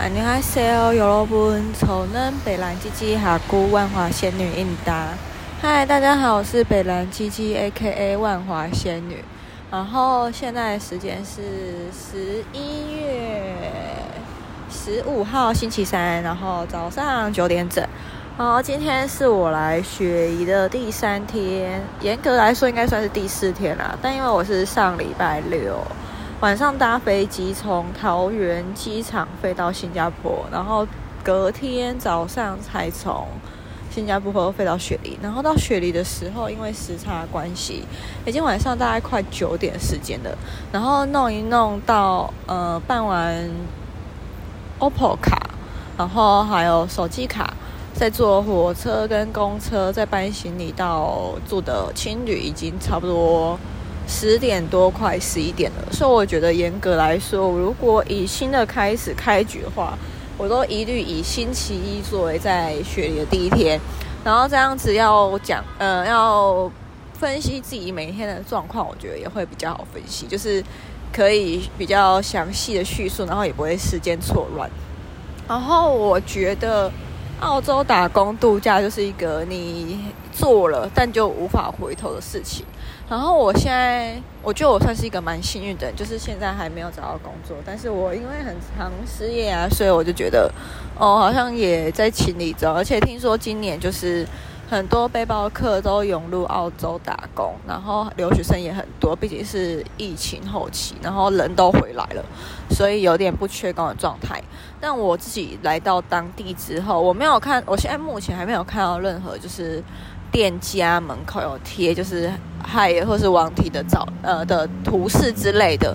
안녕하세요，여러분，저는北兰鸡鸡哈姑万华仙女印达。嗨，大家好，我是北兰鸡鸡 A.K.A 万华仙女。然后现在时间是十一月十五号星期三，然后早上九点整。然后今天是我来雪梨的第三天，严格来说应该算是第四天啦。但因为我是上礼拜六。 晚上搭飞机从桃园机场飞到新加坡，然后隔天早上才从新加坡飞到雪梨。然后到雪梨的时候，因为时差关系，已经晚上大概快九点时间了。然后弄一弄到呃办完 OPPO 卡，然后还有手机卡，再坐火车跟公车，再搬行李到住的青旅，已经差不多。十点多，快十一点了，所以我觉得严格来说，如果以新的开始开局的话，我都一律以星期一作为在学里的第一天，然后这样子要讲，呃，要分析自己每天的状况，我觉得也会比较好分析，就是可以比较详细的叙述，然后也不会时间错乱。然后我觉得澳洲打工度假就是一个你做了但就无法回头的事情。然后我现在，我觉得我算是一个蛮幸运的，就是现在还没有找到工作，但是我因为很长失业啊，所以我就觉得，哦，好像也在情理中。而且听说今年就是很多背包客都涌入澳洲打工，然后留学生也很多，毕竟是疫情后期，然后人都回来了，所以有点不缺工的状态。但我自己来到当地之后，我没有看，我现在目前还没有看到任何就是。店家门口有贴，就是嗨或是王体的照呃的图示之类的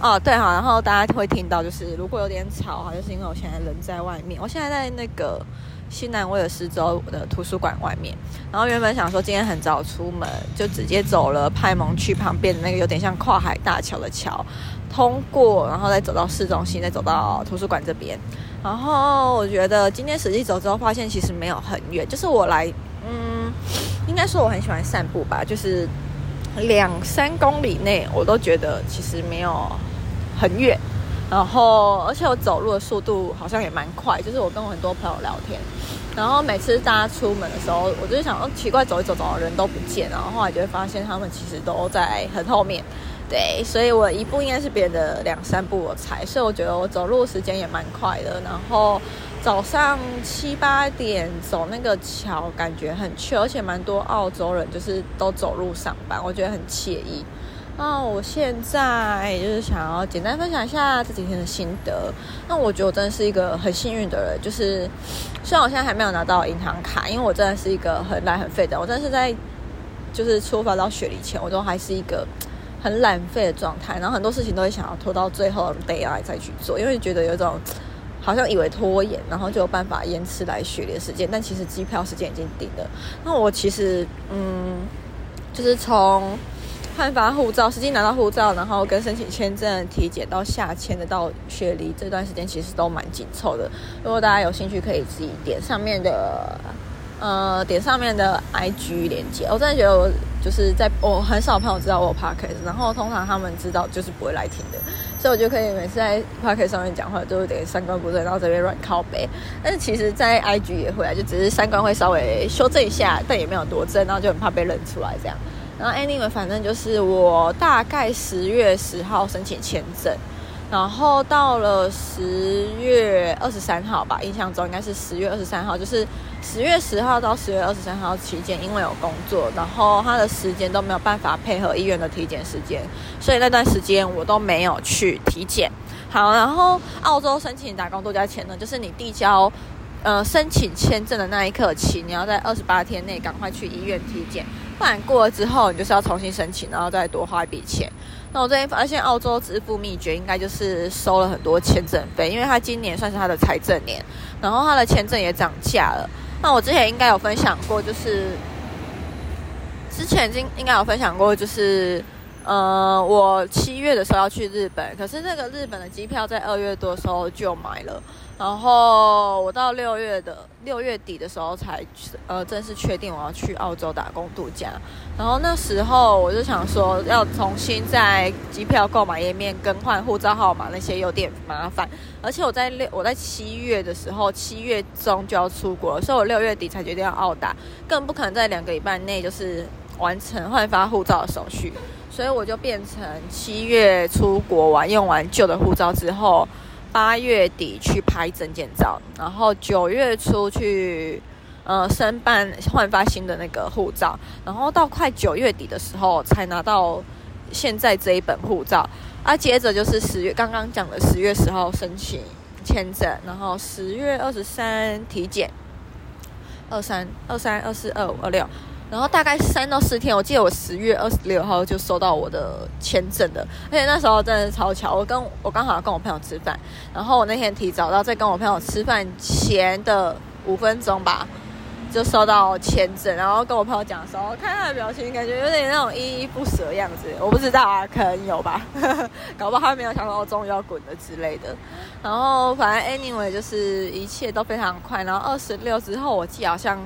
哦，对哈，然后大家会听到，就是如果有点吵哈，就是因为我现在人在外面，我现在在那个西南威尔士州的图书馆外面，然后原本想说今天很早出门，就直接走了派蒙去旁边的那个有点像跨海大桥的桥，通过，然后再走到市中心，再走到图书馆这边，然后我觉得今天实际走之后，发现其实没有很远，就是我来。嗯，应该说我很喜欢散步吧，就是两三公里内，我都觉得其实没有很远。然后，而且我走路的速度好像也蛮快，就是我跟我很多朋友聊天，然后每次大家出门的时候，我就想，哦，奇怪，走一走，走到人都不见，然后后来就会发现他们其实都在很后面。对，所以我一步应该是别人的两三步我才，所以我觉得我走路时间也蛮快的。然后早上七八点走那个桥，感觉很趣，而且蛮多澳洲人就是都走路上班，我觉得很惬意。那我现在就是想要简单分享一下这几天的心得。那我觉得我真的是一个很幸运的人，就是虽然我现在还没有拿到银行卡，因为我真的是一个很懒很废的，我真的是在就是出发到雪梨前，我都还是一个。很懒废的状态，然后很多事情都会想要拖到最后的 day 再去做，因为觉得有种好像以为拖延，然后就有办法延迟来雪梨的时间，但其实机票时间已经定了。那我其实嗯，就是从换发护照、实际拿到护照，然后跟申请签证、体检到下签的到雪梨这段时间，其实都蛮紧凑的。如果大家有兴趣，可以自己点上面的。呃，点上面的 IG 连接，我真的觉得我就是在我很少朋友知道我有 Podcast，然后通常他们知道就是不会来听的，所以我就可以每次在 Podcast 上面讲话都有点三观不正，然后这边乱靠背。但是其实，在 IG 也会啊，就只是三观会稍微修正一下，但也没有多正，然后就很怕被认出来这样。然后 anyway，反正就是我大概十月十号申请签证。然后到了十月二十三号吧，印象中应该是十月二十三号，就是十月十号到十月二十三号期间，因为有工作，然后他的时间都没有办法配合医院的体检时间，所以那段时间我都没有去体检。好，然后澳洲申请打工度假签呢，就是你递交呃申请签证的那一刻起，你要在二十八天内赶快去医院体检，不然过了之后，你就是要重新申请，然后再多花一笔钱。那我最近发现澳洲支付秘诀应该就是收了很多签证费，因为他今年算是他的财政年，然后他的签证也涨价了。那我之前应该有分享过，就是之前经应该有分享过，就是呃，我七月的时候要去日本，可是那个日本的机票在二月多的时候就买了，然后我到六月的六月底的时候才呃正式确定我要去澳洲打工度假，然后那时候我就想说要重新在机票购买页面更换护照号码那些有点麻烦，而且我在六我在七月的时候七月中就要出国，所以我六月底才决定要澳打，更不可能在两个礼拜内就是完成换发护照的手续。所以我就变成七月出国玩，用完旧的护照之后，八月底去拍证件照，然后九月初去呃申办换发新的那个护照，然后到快九月底的时候才拿到现在这一本护照。啊，接着就是十月刚刚讲的十月十号申请签证，然后十月二十三体检，二三二三二四二五二六。然后大概三到四天，我记得我十月二十六号就收到我的签证了，而且那时候真的超巧，我跟我刚好跟我朋友吃饭，然后我那天提早到，在跟我朋友吃饭前的五分钟吧，就收到签证，然后跟我朋友讲的时候，看他的表情，感觉有点那种依依不舍的样子，我不知道啊，可能有吧，搞不好他没有想到我终于要滚了之类的。然后反正 anyway 就是一切都非常快，然后二十六之后，我记得好像。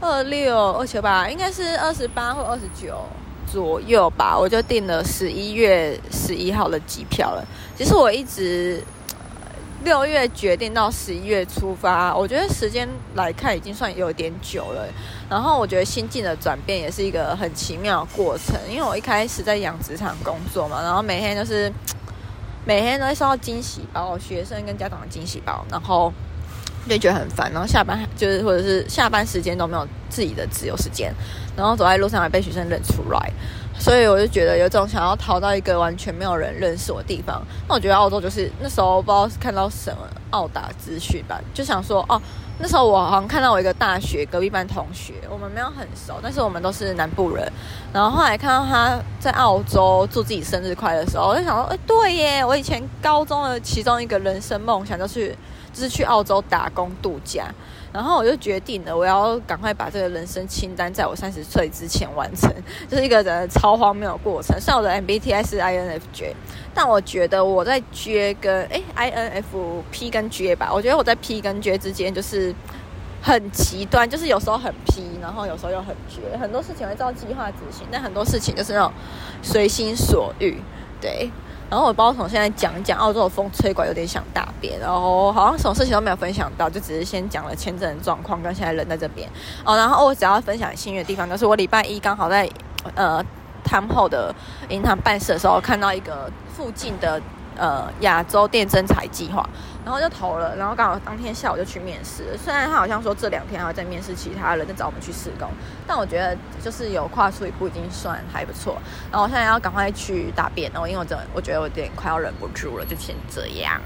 二六二七吧，应该是二十八或二十九左右吧，我就订了十一月十一号的机票了。其实我一直六月决定到十一月出发，我觉得时间来看已经算有点久了。然后我觉得心境的转变也是一个很奇妙的过程，因为我一开始在养殖场工作嘛，然后每天就是每天都会收到惊喜包，学生跟家长的惊喜包，然后。就觉得很烦，然后下班就是或者是下班时间都没有自己的自由时间，然后走在路上还被学生认出来，所以我就觉得有种想要逃到一个完全没有人认识我的地方。那我觉得澳洲就是那时候不知道看到什么澳打资讯吧，就想说哦，那时候我好像看到我一个大学隔壁班同学，我们没有很熟，但是我们都是南部人。然后后来看到他在澳洲祝自己生日快乐的时候，我就想说，哎，对耶，我以前高中的其中一个人生梦想就是。就是去澳洲打工度假，然后我就决定了，我要赶快把这个人生清单在我三十岁之前完成，就是一个人超荒谬的过程。虽然我的 MBTI 是 INFJ，但我觉得我在 J 跟诶 INFP 跟跟 J 吧，我觉得我在 P 跟 J 之间就是很极端，就是有时候很 P，然后有时候又很 J，很多事情会照计划执行，但很多事情就是那种随心所欲，对。然后我包从现在讲一讲澳洲的风吹过有点想大便，然后好像什么事情都没有分享到，就只是先讲了签证的状况跟现在人在这边哦。然后我只要分享幸运的地方，就是我礼拜一刚好在呃汤后的银行办事的时候，看到一个附近的呃亚洲电征才计划。然后就投了，然后刚好当天下午就去面试。虽然他好像说这两天还要再面试其他人，再找我们去试工，但我觉得就是有跨出一步已经算还不错。然后我现在要赶快去答辩，然后因为我真我觉得我有点快要忍不住了，就先这样。